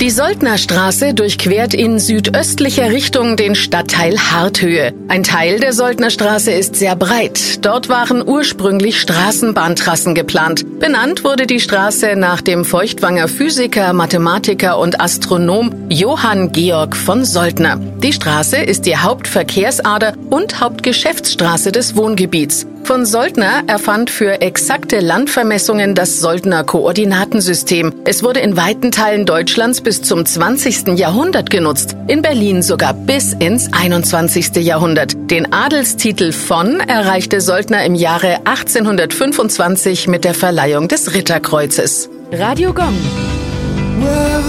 Die Soldnerstraße durchquert in südöstlicher Richtung den Stadtteil Harthöhe. Ein Teil der Soldnerstraße ist sehr breit. Dort waren ursprünglich Straßenbahntrassen geplant. Benannt wurde die Straße nach dem Feuchtwanger Physiker, Mathematiker und Astronom Johann Georg von Soldner. Die Straße ist die Hauptverkehrsader und Hauptgeschäftsstraße des Wohngebiets. Von Soldner erfand für exakte Landvermessungen das Soldner Koordinatensystem. Es wurde in weiten Teilen Deutschlands bis zum 20. Jahrhundert genutzt, in Berlin sogar bis ins 21. Jahrhundert. Den Adelstitel von erreichte Soldner im Jahre 1825 mit der Verleihung des Ritterkreuzes. Radio Gong. Well,